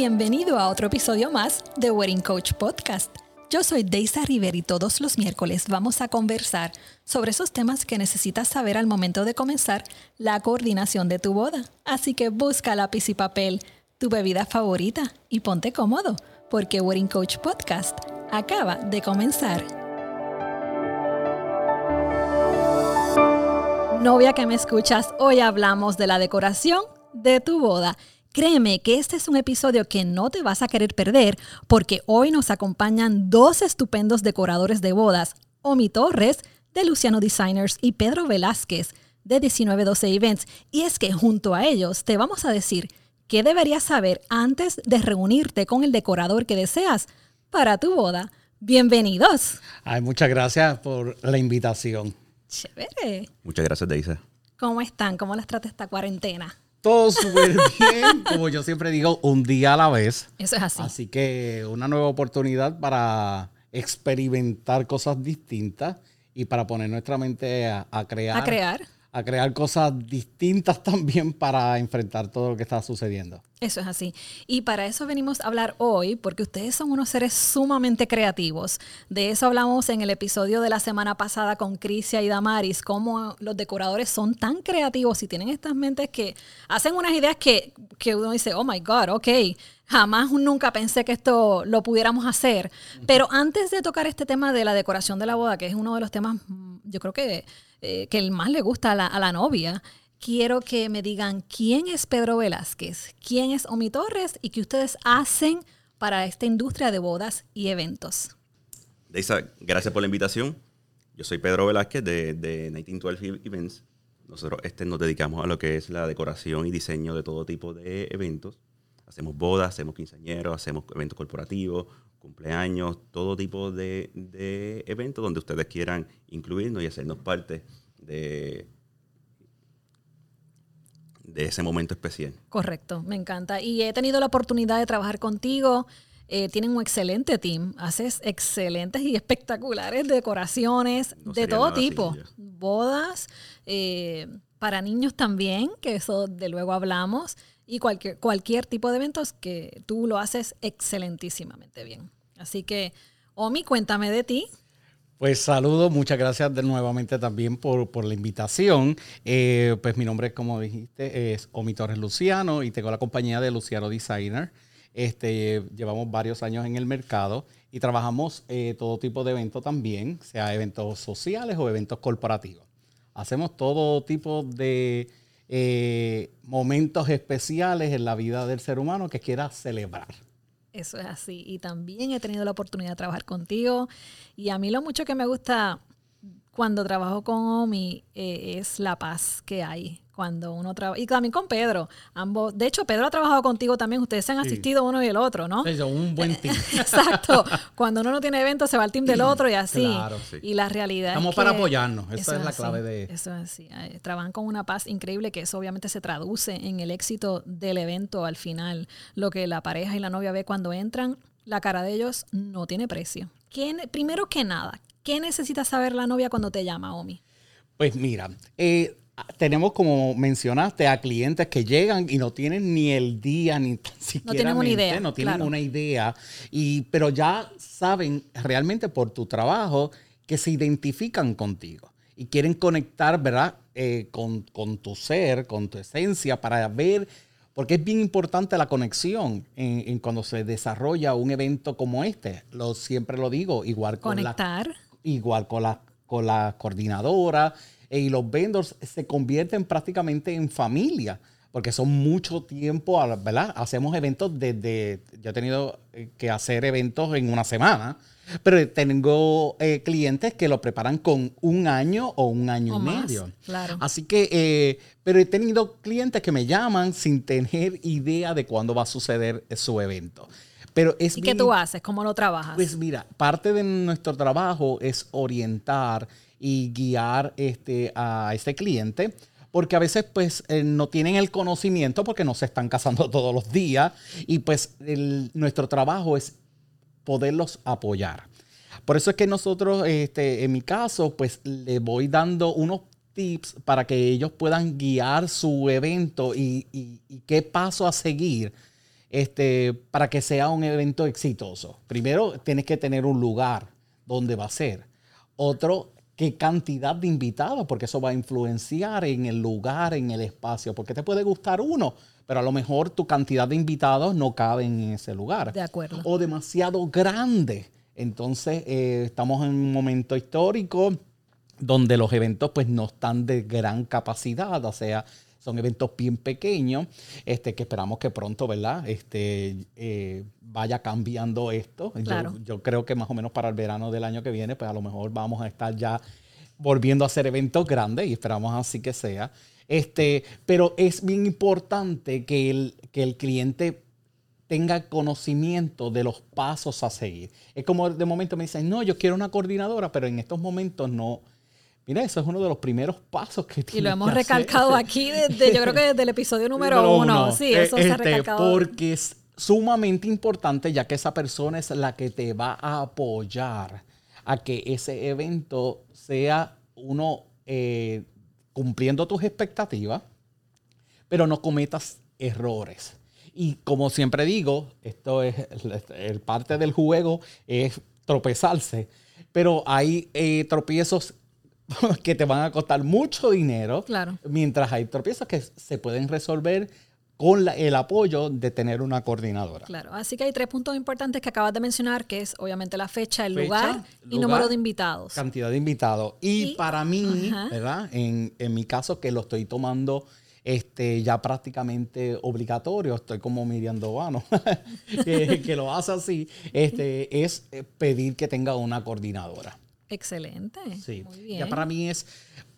Bienvenido a otro episodio más de Wedding Coach Podcast. Yo soy Deisa River y todos los miércoles vamos a conversar sobre esos temas que necesitas saber al momento de comenzar la coordinación de tu boda. Así que busca lápiz y papel, tu bebida favorita y ponte cómodo, porque Wedding Coach Podcast acaba de comenzar. Novia que me escuchas, hoy hablamos de la decoración de tu boda. Créeme que este es un episodio que no te vas a querer perder porque hoy nos acompañan dos estupendos decoradores de bodas, Omi Torres de Luciano Designers y Pedro Velázquez de 1912 Events. Y es que junto a ellos te vamos a decir qué deberías saber antes de reunirte con el decorador que deseas para tu boda. Bienvenidos. Ay, muchas gracias por la invitación. Chévere. Muchas gracias, Deisa. ¿Cómo están? ¿Cómo les trata esta cuarentena? Todo súper bien, como yo siempre digo, un día a la vez. Eso es así. Así que una nueva oportunidad para experimentar cosas distintas y para poner nuestra mente a, a crear. A crear. A crear cosas distintas también para enfrentar todo lo que está sucediendo. Eso es así. Y para eso venimos a hablar hoy, porque ustedes son unos seres sumamente creativos. De eso hablamos en el episodio de la semana pasada con Crisia y Damaris, cómo los decoradores son tan creativos y tienen estas mentes que hacen unas ideas que, que uno dice, oh my God, ok, jamás nunca pensé que esto lo pudiéramos hacer. Pero antes de tocar este tema de la decoración de la boda, que es uno de los temas, yo creo que, eh, que más le gusta a la, a la novia, quiero que me digan quién es Pedro Velázquez, quién es Omi Torres y qué ustedes hacen para esta industria de bodas y eventos. Deisa, gracias por la invitación. Yo soy Pedro Velázquez de, de 1912 Events. Nosotros este, nos dedicamos a lo que es la decoración y diseño de todo tipo de eventos. Hacemos bodas, hacemos quinceañeros, hacemos eventos corporativos, cumpleaños, todo tipo de, de eventos donde ustedes quieran incluirnos y hacernos parte de, de ese momento especial. Correcto, me encanta. Y he tenido la oportunidad de trabajar contigo. Eh, tienen un excelente team. Haces excelentes y espectaculares decoraciones No de todo tipo. Bodas, eh, para niños también, que eso de luego hablamos. Y cualquier, cualquier tipo de eventos que tú lo haces excelentísimamente bien. Así que, Omi, cuéntame de ti. Pues saludos, muchas gracias de nuevamente también por, por la invitación. Eh, pues mi nombre, como dijiste, es Omi Torres Luciano y tengo la compañía de Luciano Designer. Este, llevamos varios años en el mercado y trabajamos eh, todo tipo de eventos también, sea eventos sociales o eventos corporativos. Hacemos todo tipo de eh, momentos especiales en la vida del ser humano que quiera celebrar. Eso es así. Y también he tenido la oportunidad de trabajar contigo. Y a mí lo mucho que me gusta cuando trabajo con Omi eh, es la paz que hay cuando uno trabaja. Y también con Pedro. Ambos. De hecho, Pedro ha trabajado contigo también. Ustedes se han Sí. asistido uno y el otro, ¿no? Es un buen team. Exacto. Cuando uno no tiene evento, se va al team del otro y así. Claro, sí. Y la realidad Estamos es para que apoyarnos. Esa es la clave de- Eso es así. Eh, Trabajan con una paz increíble que eso obviamente se traduce en el éxito del evento al final. Lo que la pareja y la novia ve cuando entran, la cara de ellos no tiene precio. ¿Qué ne- primero que nada, ¿qué necesita saber la novia cuando te llama, Omi? Pues mira, eh, tenemos como mencionaste a clientes que llegan y no tienen ni el día ni tan siquiera tienen una idea, no tienen claro. una idea y pero ya saben realmente por tu trabajo que se identifican contigo y quieren conectar, ¿verdad? Eh, con, con tu ser, con tu esencia para ver porque es bien importante la conexión en, en cuando se desarrolla un evento como este. Lo siempre lo digo, igual con la Conectar. igual con la, con la coordinadora y los vendors se convierten prácticamente en familia porque son mucho tiempo, ¿verdad? Hacemos eventos desde, yo he tenido eh, que hacer eventos en una semana, pero tengo eh, clientes que lo preparan con un año o un año O y más, medio. claro. Así que, eh, pero he tenido clientes que me llaman sin tener idea de cuándo va a suceder su evento. Pero es ¿Y qué tú haces? ¿Cómo lo trabajas? pues mira, parte de nuestro trabajo es orientar y guiar este, a este cliente, porque a veces pues eh, no tienen el conocimiento porque no se están casando todos los días y pues nuestro trabajo es poderlos apoyar. Por eso es que nosotros, este, en mi caso, pues le voy dando unos tips para que ellos puedan guiar su evento y, y- y qué paso a seguir este, para que sea un evento exitoso? Primero, tienes que tener un lugar donde va a ser. Otro, qué cantidad de invitados, porque eso va a influenciar en el lugar, en el espacio, porque te puede gustar uno, pero a lo mejor tu cantidad de invitados no cabe en ese lugar. De acuerdo. O demasiado grande. Entonces, eh, estamos en un momento histórico donde los eventos pues no están de gran capacidad, o sea, son eventos bien pequeños, este, que esperamos que pronto, ¿verdad? Este, eh, vaya cambiando esto. Claro. Yo, yo creo que más o menos para el verano del año que viene, pues a lo mejor vamos a estar ya volviendo a hacer eventos grandes y esperamos así que sea. Este, pero es bien importante que el, que el cliente tenga conocimiento de los pasos a seguir. Es como de momento me dicen, no, yo quiero una coordinadora, pero en estos momentos no. Mira, eso es uno de los primeros pasos que Y tienes lo hemos que hacer. recalcado aquí desde, yo creo que desde el episodio número, uno. Sí, eso se ha Este, recalcado. Porque es sumamente importante, ya que esa persona es la que te va a apoyar a que ese evento sea uno eh, cumpliendo tus expectativas, pero no cometas errores. Y como siempre digo, esto es el, el parte del juego es tropezarse, pero hay eh, tropiezos que te van a costar mucho dinero, Claro. mientras hay tropiezos que se pueden resolver con la- el apoyo de tener una coordinadora. Claro, así que hay tres puntos importantes que acabas de mencionar, que es obviamente la fecha, el Fecha, lugar y lugar, número de invitados. Cantidad de invitados. Y, Y- para mí. ¿verdad? En, en mi caso, que lo estoy tomando este, ya prácticamente obligatorio, estoy como Miriam Dovano, que, que lo hace así, este, es eh, pedir que tenga una coordinadora. Excelente. Sí, Muy bien. ya para mí es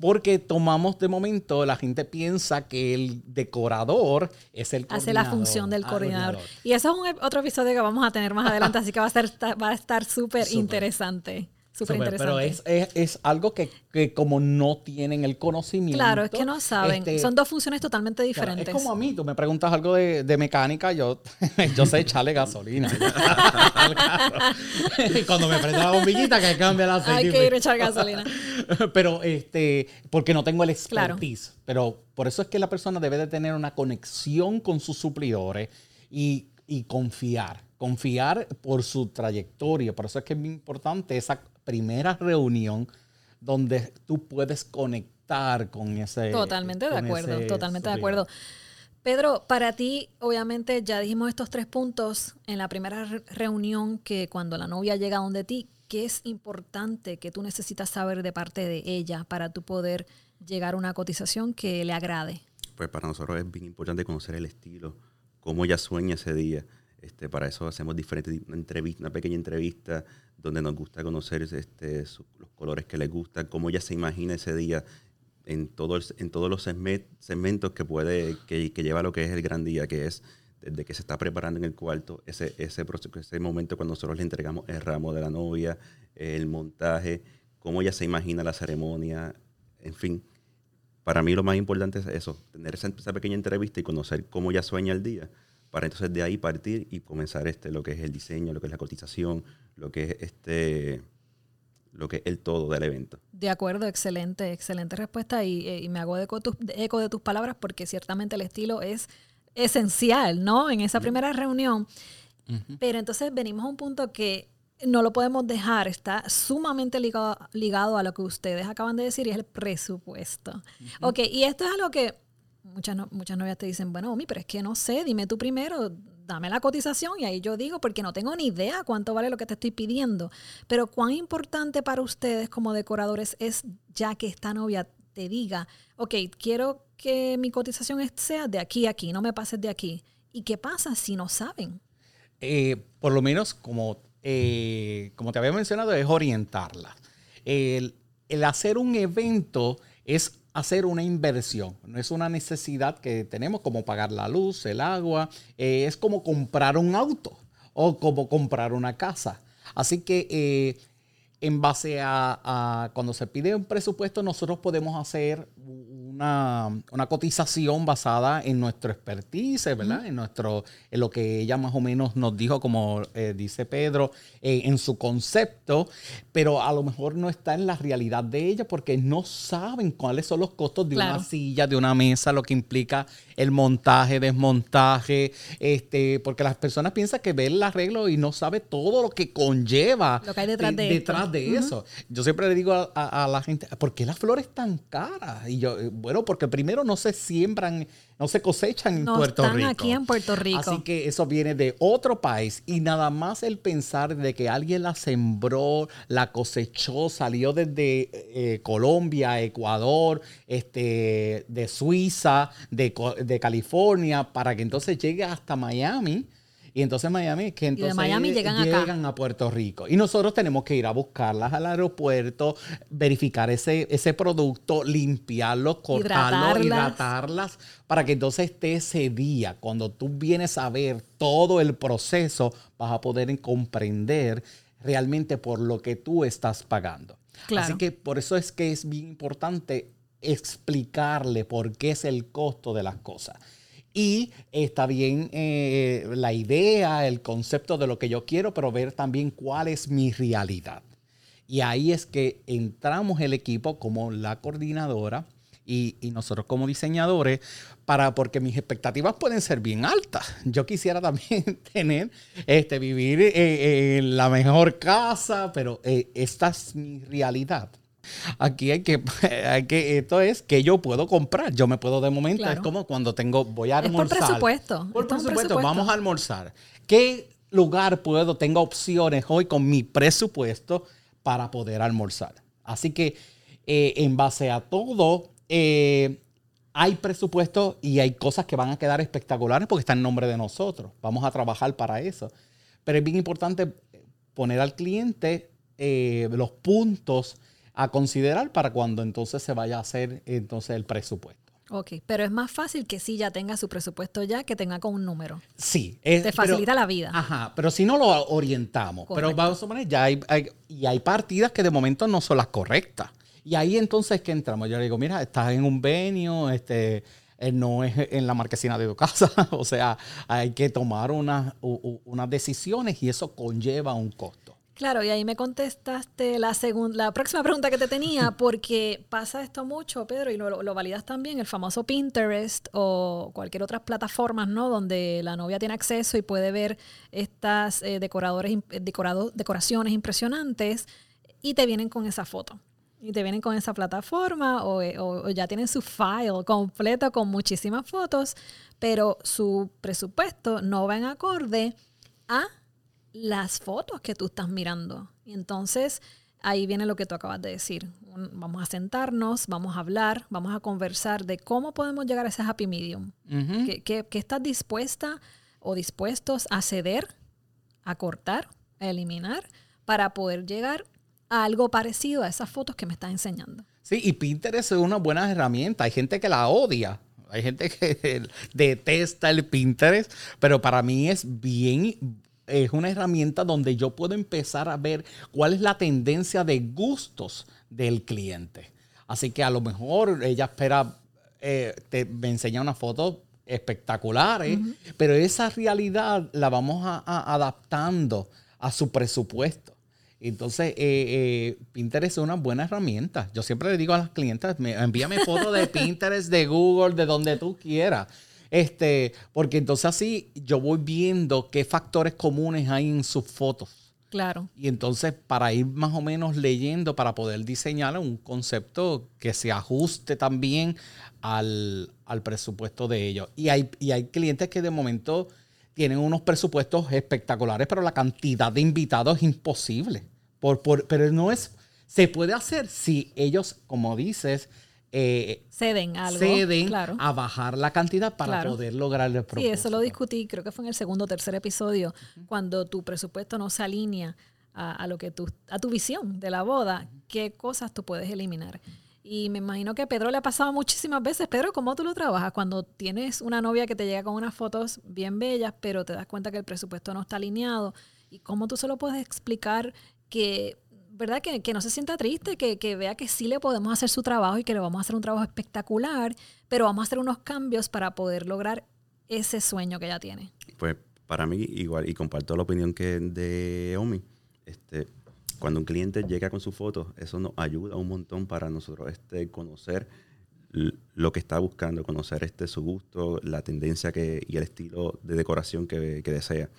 porque tomamos de momento, la gente piensa que el decorador es el Hace la función del ah, coordinador. Y eso es un ep- otro episodio que vamos a tener más adelante, así que va a, ser, va a estar Súper. interesante. Súper Súper, interesante. Pero es, es- es algo que, que como no tienen el conocimiento. Claro, es que no saben. este, Son dos funciones totalmente claro, diferentes. es como a mí, tú me preguntas algo de, de mecánica, yo, yo sé echarle gasolina. Y Cuando me prende la bombillita que cambia el aceite. Hay que ir a echar gasolina. pero este, porque no tengo el Claro. expertise. Pero por eso es que la persona debe de tener una conexión con sus suplidores y, y confiar. Confiar por su trayectoria. Por eso es que es muy importante esa primera reunión donde tú puedes conectar con ese. Totalmente de acuerdo, ese totalmente de acuerdo. Pedro, para ti, obviamente, ya dijimos estos tres puntos en la primera re- reunión que cuando la novia llega donde ti, ¿qué es importante que tú necesitas saber de parte de ella para tú poder llegar a una cotización que le agrade? Pues para nosotros es bien importante conocer el estilo, cómo ella sueña ese día. Este, para eso hacemos diferentes una una pequeña entrevista donde nos gusta conocer este, los colores que le gustan, cómo ella se imagina ese día en, todo el- en todos los segme- segmentos que puede que, lleva lo que es el gran día, que es desde que se está preparando en el cuarto, ese, ese, ese momento cuando nosotros le entregamos el ramo de la novia, el montaje, cómo ella se imagina la ceremonia, en fin. Para mí lo más importante es eso, tener esa pequeña entrevista y conocer cómo ella sueña el día, para entonces de ahí partir y comenzar este, lo que es el diseño, lo que es la cotización, lo que es este, lo que es el todo del evento. De acuerdo, excelente, excelente respuesta y, eh, y me hago eco, de- eco de tus palabras porque ciertamente el estilo es esencial, ¿no? En esa primera reunión. Pero entonces venimos a un punto que no lo podemos dejar, está sumamente ligado, ligado a lo que ustedes acaban de decir y es el presupuesto. Ok, y esto es algo que muchas, no- muchas novias te dicen, bueno, Omi, pero es que no sé, dime tú primero, dame la cotización y ahí yo digo, porque no tengo ni idea cuánto vale lo que te estoy pidiendo. Pero cuán importante para ustedes como decoradores es ya que esta novia te diga, ok, quiero que mi cotización sea de aquí a aquí, no me pases de aquí. ¿Y qué pasa si no saben? eh, por lo menos como, eh, como te había mencionado, es orientarla. El, el hacer un evento es hacer una inversión, no es una necesidad que tenemos como pagar la luz, el agua, eh, es como comprar un auto o como comprar una casa. Así que eh, en base a, a cuando se pide un presupuesto, nosotros podemos hacer una una, cotización basada en nuestro expertise, ¿verdad? En nuestro, en lo que ella más o menos nos dijo, como eh, dice Pedro, eh, en su concepto, pero a lo mejor no está en la realidad de ella porque no saben cuáles son los costos de una silla, de una mesa, lo que implica el montaje, desmontaje, este, porque las personas piensan que ven el arreglo y no sabe todo lo que conlleva lo que hay detrás de, detrás de eso. Yo siempre le digo a, la gente, ¿por qué las flores tan caras? Y yo, eh, bueno, porque primero no se siembran, no se cosechan en Puerto están Rico. aquí en Puerto Rico. Así que eso viene de otro país y nada más el pensar de que alguien la sembró, la cosechó, salió desde eh, Colombia, Ecuador, este, de Suiza, de, de California, para que entonces llegue hasta Miami y entonces Miami, que entonces Miami llegan, a Puerto Rico. Y nosotros tenemos que ir a buscarlas al aeropuerto, verificar ese, ese producto, limpiarlo, cortarlo, hidratarlas. para que entonces esté ese día, cuando tú vienes a ver todo el proceso, vas a poder comprender realmente por lo que tú estás pagando. Así que por eso es que es bien importante explicarle por qué es el costo de las cosas. Y está bien eh, la idea, el concepto de lo que yo quiero, pero ver también cuál es mi realidad. Y ahí es que entramos el equipo como la coordinadora y, nosotros como diseñadores, para, porque mis expectativas pueden ser bien altas. Yo quisiera también tener, este, vivir eh, en la mejor casa, pero eh, esta es mi realidad. Aquí hay que, hay que, esto es que yo puedo comprar. Yo me puedo de momento, es como cuando tengo, voy a almorzar. por presupuesto. Por presupuesto, vamos a almorzar. ¿Qué lugar puedo, tengo opciones hoy con mi presupuesto para poder almorzar? Así que eh, en base a todo, eh, hay presupuesto y hay cosas que van a quedar espectaculares porque está en nombre de nosotros. Vamos a trabajar para eso. Pero es bien importante poner al cliente eh, los puntos a considerar para cuando entonces se vaya a hacer entonces el presupuesto. Ok, pero es más fácil que si ya tenga su presupuesto ya, que tenga con un número. Sí. Te facilita la vida. Ajá, pero si no lo orientamos. Pero vamos a poner, ya hay, y hay partidas que de momento no son las correctas. Y ahí entonces que entramos. Yo le digo, mira, estás en un venio, este, eh, no es en la marquesina de tu casa. o sea, hay que tomar unas decisiones y eso conlleva un costo. Claro, y ahí me contestaste la segunda, la próxima pregunta que te tenía, porque pasa esto mucho, Pedro, y lo, validas también, el famoso Pinterest o cualquier otra plataforma, ¿no? Donde la novia tiene acceso y puede ver estas eh, decoradores, decorado, decoraciones impresionantes y te vienen con esa foto. Y te vienen con esa plataforma o, eh, o ya tienen su file completo con muchísimas fotos, pero su presupuesto no va en acorde a las fotos que tú estás mirando. Y entonces ahí viene lo que tú acabas de decir. Vamos a sentarnos, vamos a hablar, vamos a conversar de cómo podemos llegar a ese happy medium. ¿Qué, estás dispuesta o dispuestos a ceder, a cortar, a eliminar, para poder llegar a algo parecido a esas fotos que me estás enseñando? Sí, y Pinterest es una buena herramienta. Hay gente que la odia. Hay gente que detesta el Pinterest, pero para mí es bien es una herramienta donde yo puedo empezar a ver cuál es la tendencia de gustos del cliente. Así que a lo mejor ella espera, eh, te, me enseña una foto espectaculares, pero esa realidad la vamos a, adaptando a su presupuesto. Entonces, eh, eh, Pinterest es una buena herramienta. Yo siempre le digo a las clientes, envíame fotos de Pinterest, de Google, de donde tú quieras. Este, porque entonces así yo voy viendo qué factores comunes hay en sus fotos. Claro. Y entonces para ir más o menos leyendo, para poder diseñar un concepto que se ajuste también al, presupuesto de ellos. Y hay, y hay clientes que de momento tienen unos presupuestos espectaculares, pero la cantidad de invitados es imposible. Por, por, pero no es, se puede hacer si ellos, como dices, eh, ceden algo ceden a bajar la cantidad para poder lograr el propósito. Sí, eso lo discutí, creo que fue en el segundo o tercer episodio, cuando tu presupuesto no se alinea a, lo que tu, a tu visión de la boda, qué cosas tú puedes eliminar. Y me imagino que a Pedro le ha pasado muchísimas veces. Pedro, ¿cómo tú lo trabajas? Cuando tienes una novia que te llega con unas fotos bien bellas, pero te das cuenta que el presupuesto no está alineado. ¿Y cómo tú se lo puedes explicar que ¿verdad? Que, que no se sienta triste, que, que, vea que sí le podemos hacer su trabajo y que le vamos a hacer un trabajo espectacular, pero vamos a hacer unos cambios para poder lograr ese sueño que ella tiene. Pues para mí igual, y comparto la opinión que de Omi, este, cuando un cliente llega con su foto, eso nos ayuda un montón para nosotros este, conocer lo que está buscando, conocer este su gusto, la tendencia que, y el estilo de decoración que, que desea.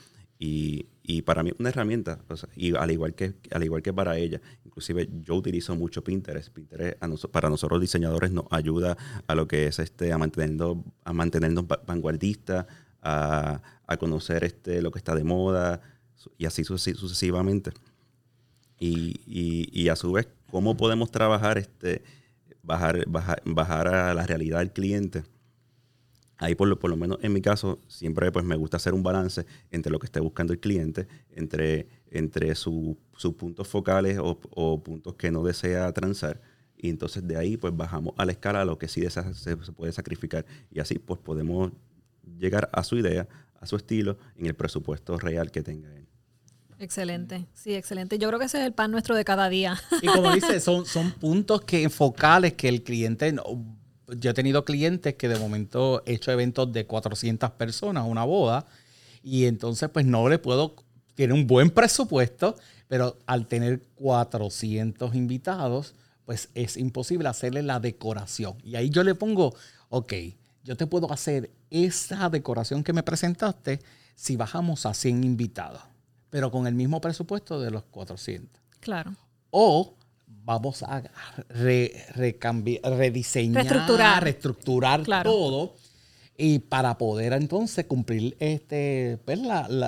Y, y, para mí es una herramienta, y al igual, que, al igual que para ella, inclusive yo utilizo mucho Pinterest. Pinterest para nosotros diseñadores nos ayuda a lo que es este, a mantenernos, a mantenernos vanguardistas, a, a, conocer este, lo que está de moda y así sucesivamente. Y, y, y, a su vez, cómo podemos trabajar, este, bajar, bajar, bajar a la realidad del cliente. Ahí por lo, por lo menos en mi caso, siempre pues me gusta hacer un balance entre lo que esté buscando el cliente, entre, entre sus puntos focales o, o, puntos que no desea transar. Y entonces de ahí pues bajamos a la escala a lo que sí se, se puede sacrificar. Y así pues podemos llegar a su idea, a su estilo, en el presupuesto real que tenga él. Excelente, sí, excelente. Yo creo que ese es el pan nuestro de cada día. Y como dice, son, son puntos que focales que el cliente, yo he tenido clientes que de momento he hecho eventos de 400 personas, una boda, y entonces pues no le puedo, tiene un buen presupuesto, pero al tener 400 invitados, pues es imposible hacerle la decoración. Y ahí yo le pongo, ok, yo te puedo hacer esa decoración que me presentaste si bajamos a 100 invitados, pero con el mismo presupuesto de los 400. Claro. O vamos a rediseñar, reestructurar, reestructurar todo y para poder entonces cumplir este pues,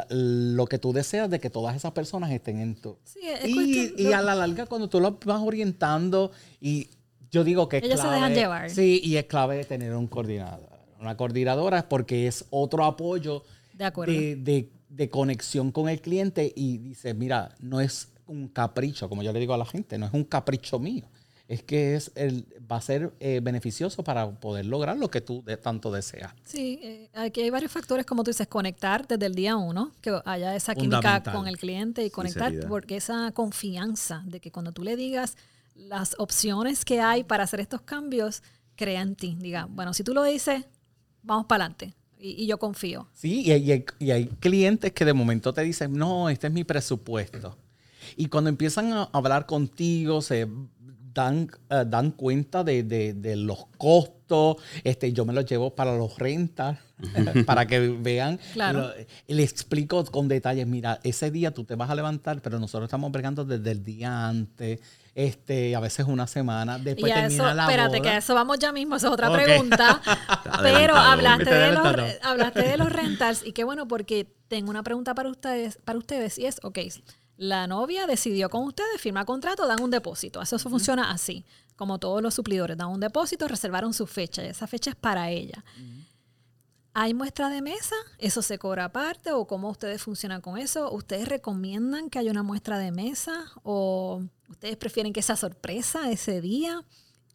lo que tú deseas de que todas esas personas estén en tu sí, y, y, a la larga cuando tú lo vas orientando y yo digo que es Ellos clave, se dejan llevar. Sí, y es clave tener un coordinador. Una coordinadora porque es otro apoyo de, de, de, conexión con el cliente y dice, mira, no es un capricho, como yo le digo a la gente, no es un capricho mío. Es que es el, va a ser eh, beneficioso para poder lograr lo que tú de, tanto deseas. Sí, eh, aquí hay varios factores, como tú dices, conectar desde el día uno, que haya esa química con el cliente y conectar, porque esa confianza de que cuando tú le digas las opciones que hay para hacer estos cambios, crea en ti. Diga, bueno, si tú lo dices, vamos para adelante. Y, yo confío. Sí, y hay, y hay, clientes que de momento te dicen, no, este es mi presupuesto. Y cuando empiezan a hablar contigo, se dan, uh, dan cuenta de, de, de, los costos. Este, yo me los llevo para los rentas, para que vean. Claro. le explico con detalles, mira, ese día tú te vas a levantar, pero nosotros estamos bregando desde el día antes este, a veces una semana, después y termina eso, la espérate, boda. que a eso vamos ya mismo, esa es otra okay. pregunta. Pero hablaste de, los, hablaste de los rentals y qué bueno porque tengo una pregunta para ustedes, para ustedes y es, ok, la novia decidió con ustedes, firma contrato, dan un depósito. Eso, eso funciona así, como todos los suplidores, dan un depósito, reservaron su fecha y esa fecha es para ella. Uh -huh. ¿Hay muestra de mesa? ¿Eso se cobra aparte? ¿O cómo ustedes funcionan con eso? ¿Ustedes recomiendan que haya una muestra de mesa? ¿O ustedes prefieren que sea sorpresa ese día?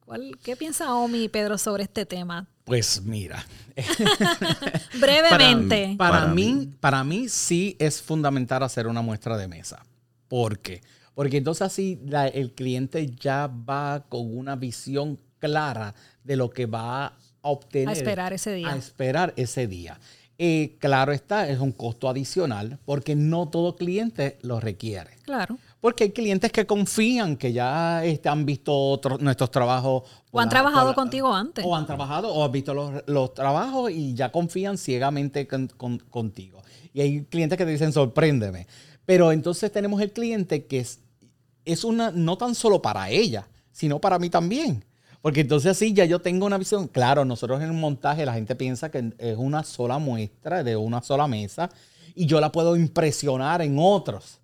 ¿Cuál, ¿Qué piensa Omi y Pedro sobre este tema? Pues mira. Brevemente. Para, para, para, mí, para mí sí es fundamental hacer una muestra de mesa. ¿Por qué? Porque entonces así la, el cliente ya va con una visión clara de lo que va a obtener. A esperar ese día. A esperar ese día. Eh, claro está, es un costo adicional porque no todo cliente lo requiere. Claro. Porque hay clientes que confían, que ya este, han visto otro, nuestros trabajos. O han la, trabajado la, contigo antes. O han trabajado o han visto los, los trabajos y ya confían ciegamente con, con, contigo. Y hay clientes que te dicen, sorpréndeme. Pero entonces tenemos el cliente que es, es una, no tan solo para ella, sino para mí también. Porque entonces así ya yo tengo una visión. Claro, nosotros en un montaje la gente piensa que es una sola muestra de una sola mesa y yo la puedo impresionar en otros.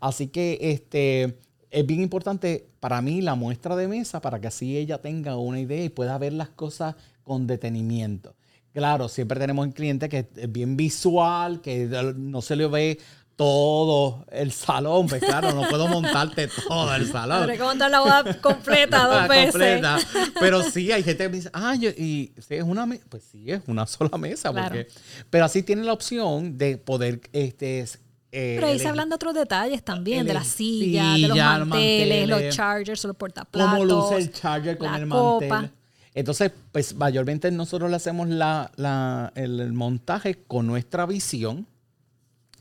Así que este, es bien importante para mí la muestra de mesa para que así ella tenga una idea y pueda ver las cosas con detenimiento. Claro, siempre tenemos un cliente que es bien visual, que no se le ve todo el salón, pues claro, no puedo montarte todo el salón. Tendré que montar la boda completa dos veces. completa. Pero sí, hay gente que me dice, ah, yo, y ¿sí es una mesa, pues sí, es una sola mesa. Claro. Porque, pero así tiene la opción de poder este, eh, Pero ahí se hablan de otros detalles también, el- de las sillas, de los manteles, manteles, los chargers, los portaplatos. cómo luce el charger con la el copa. mantel. Entonces, pues mayormente nosotros le hacemos la, la- el, el montaje con nuestra visión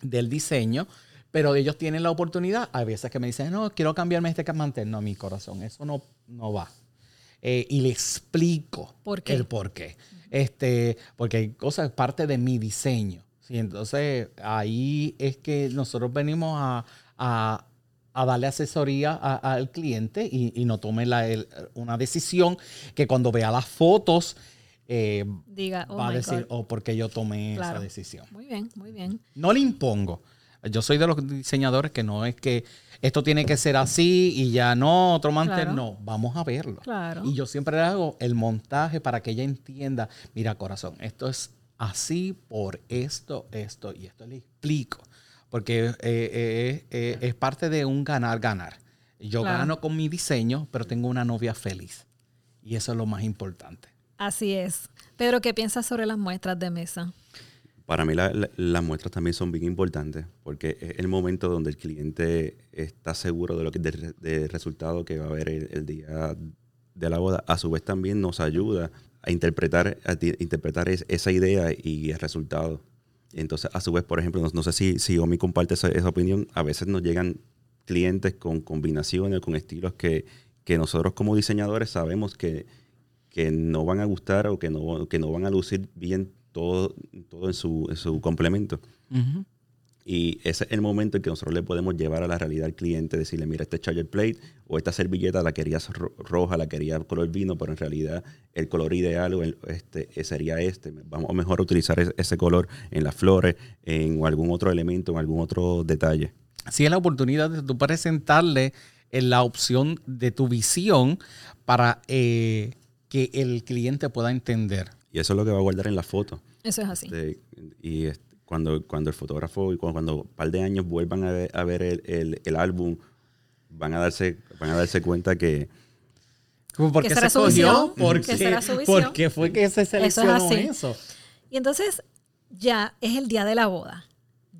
del diseño, pero ellos tienen la oportunidad, hay veces que me dicen, no, quiero cambiarme este mantel. No, mi corazón, eso no, no va. Eh, y le explico ¿Por qué? el por qué. Este, porque hay cosas, parte de mi diseño. ¿Sí? Entonces, ahí es que nosotros venimos a, a- a darle asesoría a- al cliente y, y no tome la- el- una decisión que cuando vea las fotos eh, Diga, oh va a decir, God. oh, porque yo tomé Claro. esa decisión. Muy bien, muy bien. No le impongo. Yo soy de los diseñadores que no es que esto tiene que ser así y ya no, otro mantel. Claro. No, vamos a verlo. Claro. Y yo siempre le hago el montaje para que ella entienda, mira corazón, esto es así por esto, esto y esto. Le explico. Porque eh, eh, eh, es parte de un ganar-ganar. Yo Claro. gano con mi diseño, pero tengo una novia feliz. Y eso es lo más importante. Así es. Pedro, ¿qué piensas sobre las muestras de mesa? Para mí la- la- las muestras también son bien importantes porque es el momento donde el cliente está seguro de lo que del, re- del resultado que va a haber el, el día de la boda. A su vez también nos ayuda a interpretar, interpretar es- esa idea y el resultado. Entonces, a su vez, por ejemplo, no, no sé si, si Omi comparte esa, esa opinión, a veces nos llegan clientes con combinaciones, con estilos que, que nosotros como diseñadores sabemos que, que no van a gustar o que no, que no van a lucir bien todo, todo en, su, en su complemento. Y ese es el momento en que nosotros le podemos llevar a la realidad al cliente, decirle, mira, este charger plate o esta servilleta la querías ro- roja, la quería color vino, pero en realidad el color ideal o el- este, sería este. Vamos a mejor utilizar es- ese color en las flores, en algún otro elemento, en algún otro detalle. si es la oportunidad de tú presentarle eh, la opción de tu visión para eh, que el cliente pueda entender. Y eso es lo que va a guardar en la foto. Eso es así. Este, y este, cuando, cuando el fotógrafo y cuando, cuando un par de años vuelvan a ver, a ver el, el- el álbum, van a darse, van a darse cuenta que ¿Por ¿Qué será se escogió? ¿Por ¿Qué qué, será su visión? ¿Por qué fue que se seleccionó eso? Y entonces ya es el día de la boda.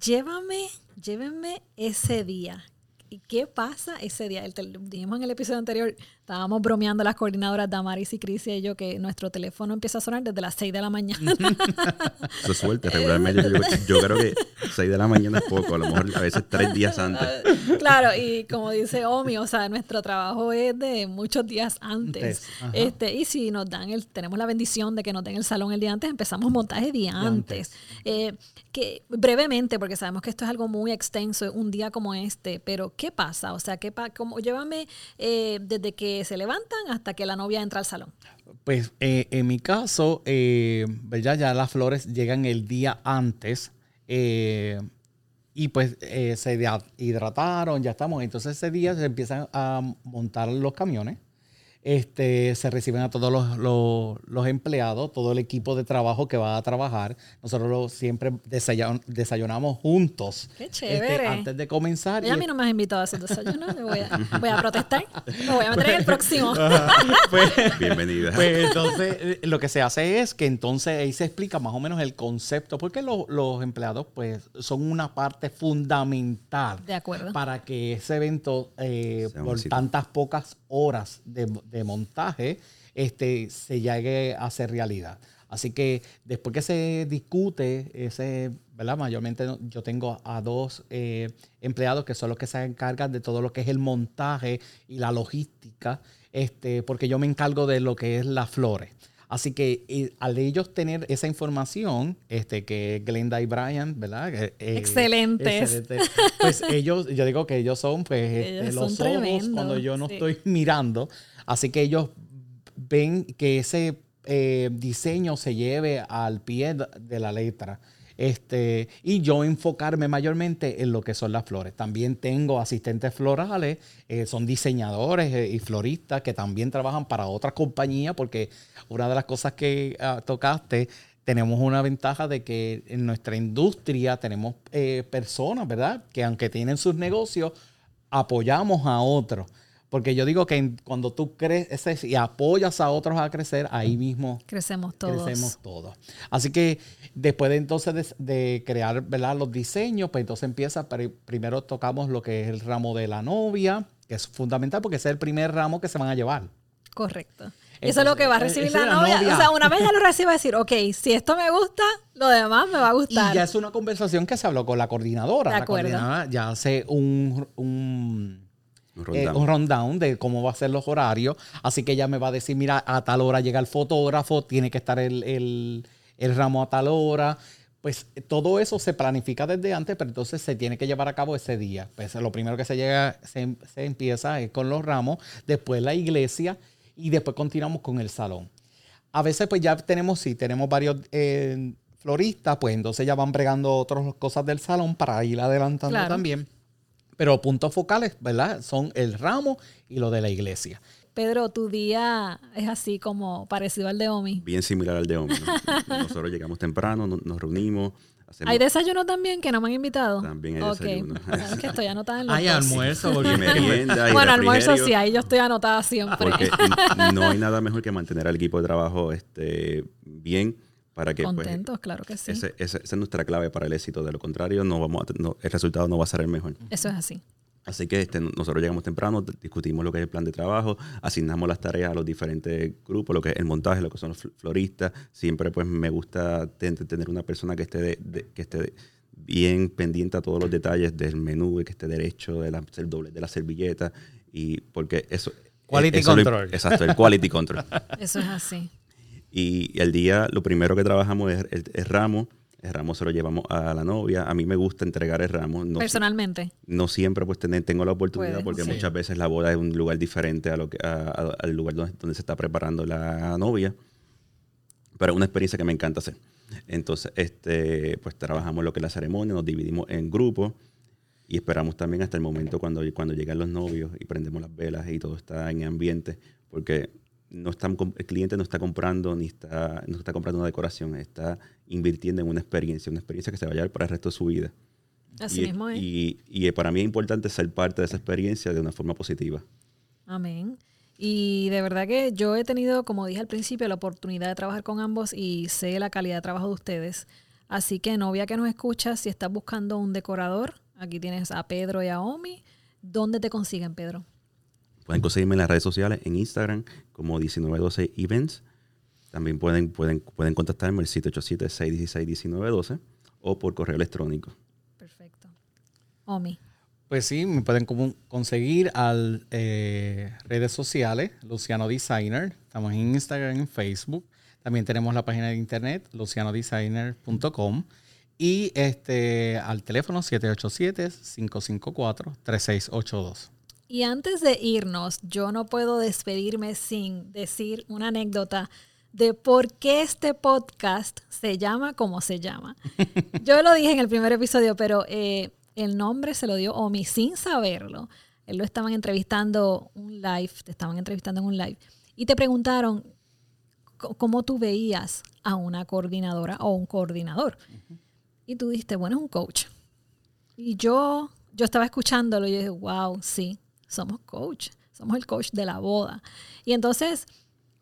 Llévame, llévenme ese día. ¿Y qué pasa ese día? El dijimos en el episodio anterior, estábamos bromeando las coordinadoras Damaris y Crisia y yo que nuestro teléfono empieza a sonar desde las 6 de la mañana. eso es suerte. Regularmente yo, yo creo que 6 de la mañana es poco, a lo mejor a veces tres días antes. claro, y como dice Omi, o sea, nuestro trabajo es de muchos días antes. Este, y si nos dan el, tenemos la bendición de que nos den el salón el día antes, empezamos montaje día antes. Eh, que brevemente, porque sabemos que esto es algo muy extenso, un día como este, pero ¿qué pasa? O sea, ¿qué pa cómo, llévame eh, desde que se levantan hasta que la novia entra al salón. Pues eh, en mi caso, eh, ya las flores llegan el día antes eh, y pues eh, se hidra- hidrataron, ya estamos. Entonces ese día se empiezan a montar los camiones. Este, se reciben a todos los, los- los empleados, todo el equipo de trabajo que va a trabajar. Nosotros lo- siempre desayun- desayunamos juntos. Qué este, chévere. antes de comenzar. Ella a y- mí no me has invitado a esos desayunos, voy a, voy a protestar, me voy a meter en el próximo. pues, Bienvenida. Pues entonces eh, lo que se hace es que entonces ahí se explica más o menos el concepto, porque lo- los empleados pues son una parte fundamental De acuerdo. para que ese evento eh, por tantas pocas horas de, de montaje este, se llegue a ser realidad. Así que después que se discute ese, ¿verdad? Mayormente yo tengo a dos eh, empleados que son los que se encargan de todo lo que es el montaje y la logística, este, porque yo me encargo de lo que es las flores. Así que eh, al ellos tener esa información, este, que Glenda y Brian, ¿verdad? Eh, Excelentes. excelente. Pues ellos, yo digo que ellos son pues este, son los ojos cuando yo no sí. estoy mirando. Así que ellos ven que ese eh, diseño se lleve al pie de la letra. Este, y yo enfocarme mayormente en lo que son las flores. También tengo asistentes florales, eh, son diseñadores eh, y floristas que también trabajan para otras compañías, porque una de las cosas que ah, tocaste, tenemos una ventaja de que en nuestra industria tenemos eh, personas, ¿verdad? Que aunque tienen sus negocios, apoyamos a otros. Porque yo digo que cuando tú creces y apoyas a otros a crecer, ahí mismo Crecemos todos. crecemos todos. Así que después de entonces de, de crear ¿verdad? los diseños, pues entonces empieza, pri- primero tocamos lo que es el ramo de la novia, que es fundamental porque ese es el primer ramo que se van a llevar. Correcto. Eso es lo que va a recibir la novia. novia. O sea, una vez ya lo recibe, decir, ok, si esto me gusta, lo demás me va a Y gustar. ya es una conversación que se habló con la coordinadora. De La coordinadora ya hace Un eh, rundown. un rundown de cómo va a ser los horarios. Así que ella me va a decir, mira, a tal hora llega el fotógrafo, tiene que estar el, el- el ramo a tal hora. Pues todo eso se planifica desde antes, pero entonces se tiene que llevar a cabo ese día. Pues lo primero que se llega, se, se empieza es con los ramos, después la iglesia y después continuamos con el salón. A veces pues ya tenemos, si tenemos varios eh, floristas, pues entonces ya van bregando otras cosas del salón para ir adelantando Claro. también. Pero puntos focales, ¿verdad? Son el ramo y lo de la iglesia. Pedro, tu día es así como parecido al de Omi. Bien similar al de Omi. ¿no? Nosotros llegamos temprano, no- nos reunimos, hacemos ¿Hay desayuno también que no me han invitado? También hay Ok. desayuno. Es que estoy anotada en los Hay dos. almuerzo. y porque- merienda Bueno, almuerzo sí, ahí yo estoy anotada siempre. Porque no hay nada mejor que mantener al equipo de trabajo este, bien para que pues, Contentos, claro que sí. ese- ese- esa es nuestra clave para el éxito. De lo contrario, no vamos a no- el resultado no va a ser el mejor. Eso es así. Así que este, nosotros llegamos temprano, discutimos lo que es el plan de trabajo, asignamos las tareas a los diferentes grupos, lo que es el montaje, lo que son los fl- floristas. Siempre pues me gusta ten- tener una persona que esté, de- de- que esté bien pendiente a todos los detalles del menú, y que esté derecho, de la, el doble de la servilleta, y porque eso... Quality eso lo- control. exacto, el quality control. Eso es así. Y el día, lo primero que trabajamos es el, el ramo. El ramo se lo llevamos a la novia. A mí me gusta entregar el ramo. No, Personalmente. no siempre pues tengo la oportunidad Puedes, porque sí. muchas veces la boda es un lugar diferente a lo que, a- a- al lugar donde, donde se está preparando la novia. Pero es una experiencia que me encanta hacer. Entonces, este, pues trabajamos lo que es la ceremonia, nos dividimos en grupos y esperamos también hasta el momento cuando, cuando llegan los novios y prendemos las velas y todo está en ambiente, porque no están, el cliente no está comprando ni está, no está comprando una decoración, está invirtiendo en una experiencia, una experiencia que se va a llevar para el resto de su vida. Así y, mismo es. y- y para mí es importante ser parte de esa experiencia de una forma positiva. Amén. Y de verdad que yo he tenido, como dije al principio, la oportunidad de trabajar con ambos y sé la calidad de trabajo de ustedes. Así que novia que nos escucha, si estás buscando un decorador, aquí tienes a Pedro y a Omi. ¿Dónde te consiguen, Pedro? Pueden conseguirme en las redes sociales, en Instagram, como 1912 Events. También pueden, pueden, pueden contactarme al 787-616-1912 o por correo electrónico. Perfecto. Omi. Pues sí, me pueden conseguir al eh, redes sociales, Luciano Designer. Estamos en Instagram, en Facebook. También tenemos la página de internet, lucianodesigner.com. Y este al teléfono 787-554-3682. Y antes de irnos, yo no puedo despedirme sin decir una anécdota de por qué este podcast se llama como se llama. Yo lo dije en el primer episodio, pero eh, el nombre se lo dio Omi sin saberlo. Él lo estaban entrevistando un live, te estaban entrevistando en un live, y te preguntaron cómo tú veías a una coordinadora o un coordinador. Y tú dijiste, bueno, es un coach. Y yo, yo estaba escuchándolo y yo dije, wow, sí, somos coach, somos el coach de la boda. Y entonces,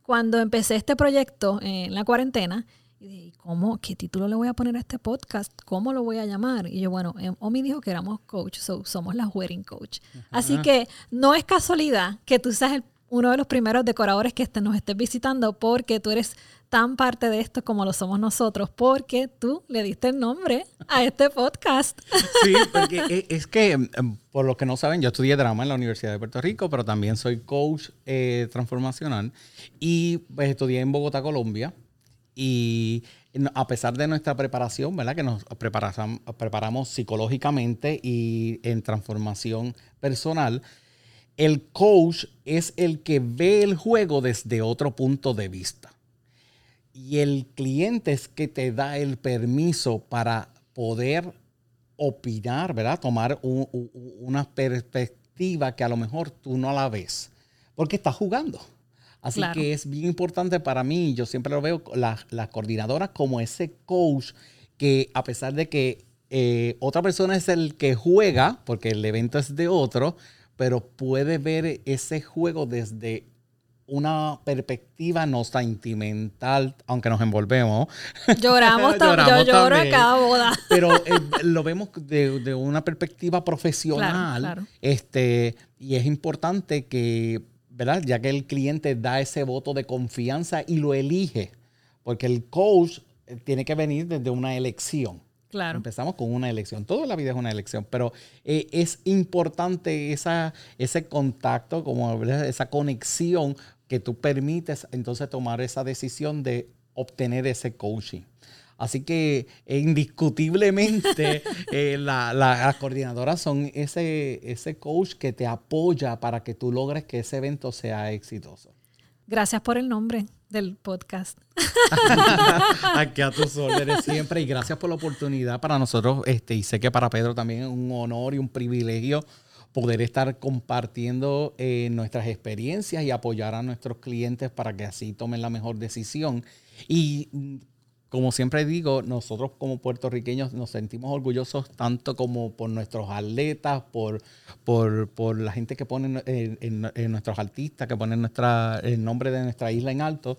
cuando empecé este proyecto en la cuarentena, y dije, ¿y ¿cómo, qué título le voy a poner a este podcast? ¿Cómo lo voy a llamar? Y yo, bueno, em, Omi dijo que éramos coach, so, somos la wedding coach. Así que no es casualidad que tú seas el- uno de los primeros decoradores que este- nos estés visitando porque tú eres tan parte de esto como lo somos nosotros, porque tú le diste el nombre a este podcast. Sí, porque e- es que, em, por los que no saben, yo estudié drama en la Universidad de Puerto Rico, pero también soy coach eh, transformacional y pues, estudié en Bogotá, Colombia. Y a pesar de nuestra preparación, ¿verdad? Que nos preparamos psicológicamente y en transformación personal, el coach es el que ve el juego desde otro punto de vista. Y el cliente es que te da el permiso para poder opinar, ¿verdad? Tomar un- una perspectiva que a lo mejor tú no la ves, porque estás jugando. Así Claro. que es bien importante para mí, yo siempre lo veo, la, la coordinadora como ese coach que a pesar de que eh, otra persona es el que juega, porque el evento es de otro, pero puede ver ese juego desde una perspectiva no sentimental, aunque nos envolvemos. Lloramos, también, yo lloro a cada boda. Pero eh, lo vemos de, una perspectiva profesional. Este, y es importante que, ¿verdad? Ya que el cliente da ese voto de confianza y lo elige, porque el coach eh, tiene que venir desde una elección. Claro. Empezamos con una elección. Toda la vida es una elección, pero eh, es importante esa, ese contacto, como esa conexión que tú permites entonces tomar esa decisión de obtener ese coaching. Así que eh, indiscutiblemente eh, las coordinadoras son ese, ese coach que te apoya para que tú logres que ese evento sea exitoso. Gracias por el nombre del podcast. Aquí a tus órdenes siempre y gracias por la oportunidad para nosotros. Este, y sé que para Pedro también es un honor y un privilegio poder estar compartiendo eh, nuestras experiencias y apoyar a nuestros clientes para que así tomen la mejor decisión. Y como siempre digo, nosotros como puertorriqueños nos sentimos orgullosos tanto como por nuestros atletas, por, por, la gente que pone en, nuestros artistas, que ponen nuestra, el nombre de nuestra isla en alto.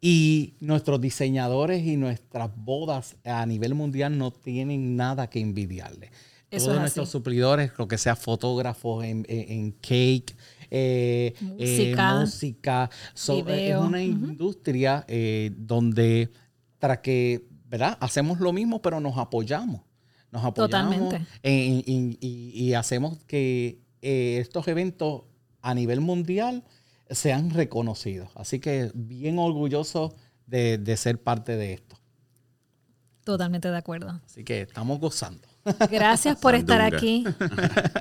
Y nuestros diseñadores y nuestras bodas a nivel mundial no tienen nada que envidiarle. Todos nuestros suplidores, lo que sea fotógrafos en, cake, eh, música, eh, es una industria eh, donde para que, ¿verdad? Hacemos lo mismo, pero nos apoyamos. Nos apoyamos y, hacemos que eh, estos eventos a nivel mundial sean reconocidos. Así que bien orgulloso de, de ser parte de esto. Totalmente de acuerdo. Así que estamos gozando. Gracias por estar aquí.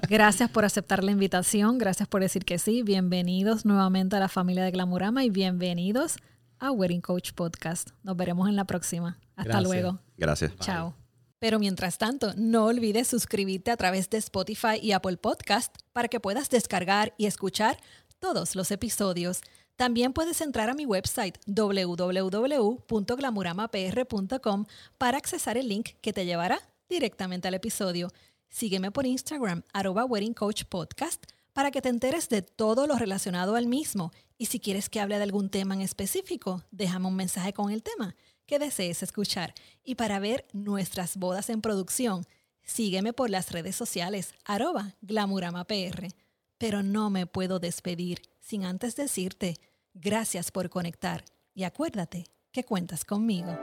Gracias por aceptar la invitación. Gracias por decir que sí. Bienvenidos nuevamente a la familia de Glamurama y bienvenidos a Wedding Coach Podcast. Nos veremos en la próxima. Hasta luego. Gracias. Chao. Pero mientras tanto, no olvides suscribirte a través de Spotify y Apple Podcast para que puedas descargar y escuchar todos los episodios. También puedes entrar a mi website www.glamuramapr.com para accesar el link que te llevará directamente al episodio. Sígueme por Instagram, arroba Wedding Coach Podcast para que te enteres de todo lo relacionado al mismo. Y si quieres que hable de algún tema en específico, déjame un mensaje con el tema que desees escuchar. Y para ver nuestras bodas en producción, sígueme por las redes sociales, arroba glamuramapr. Pero no me puedo despedir sin antes decirte gracias por conectar y acuérdate que cuentas conmigo.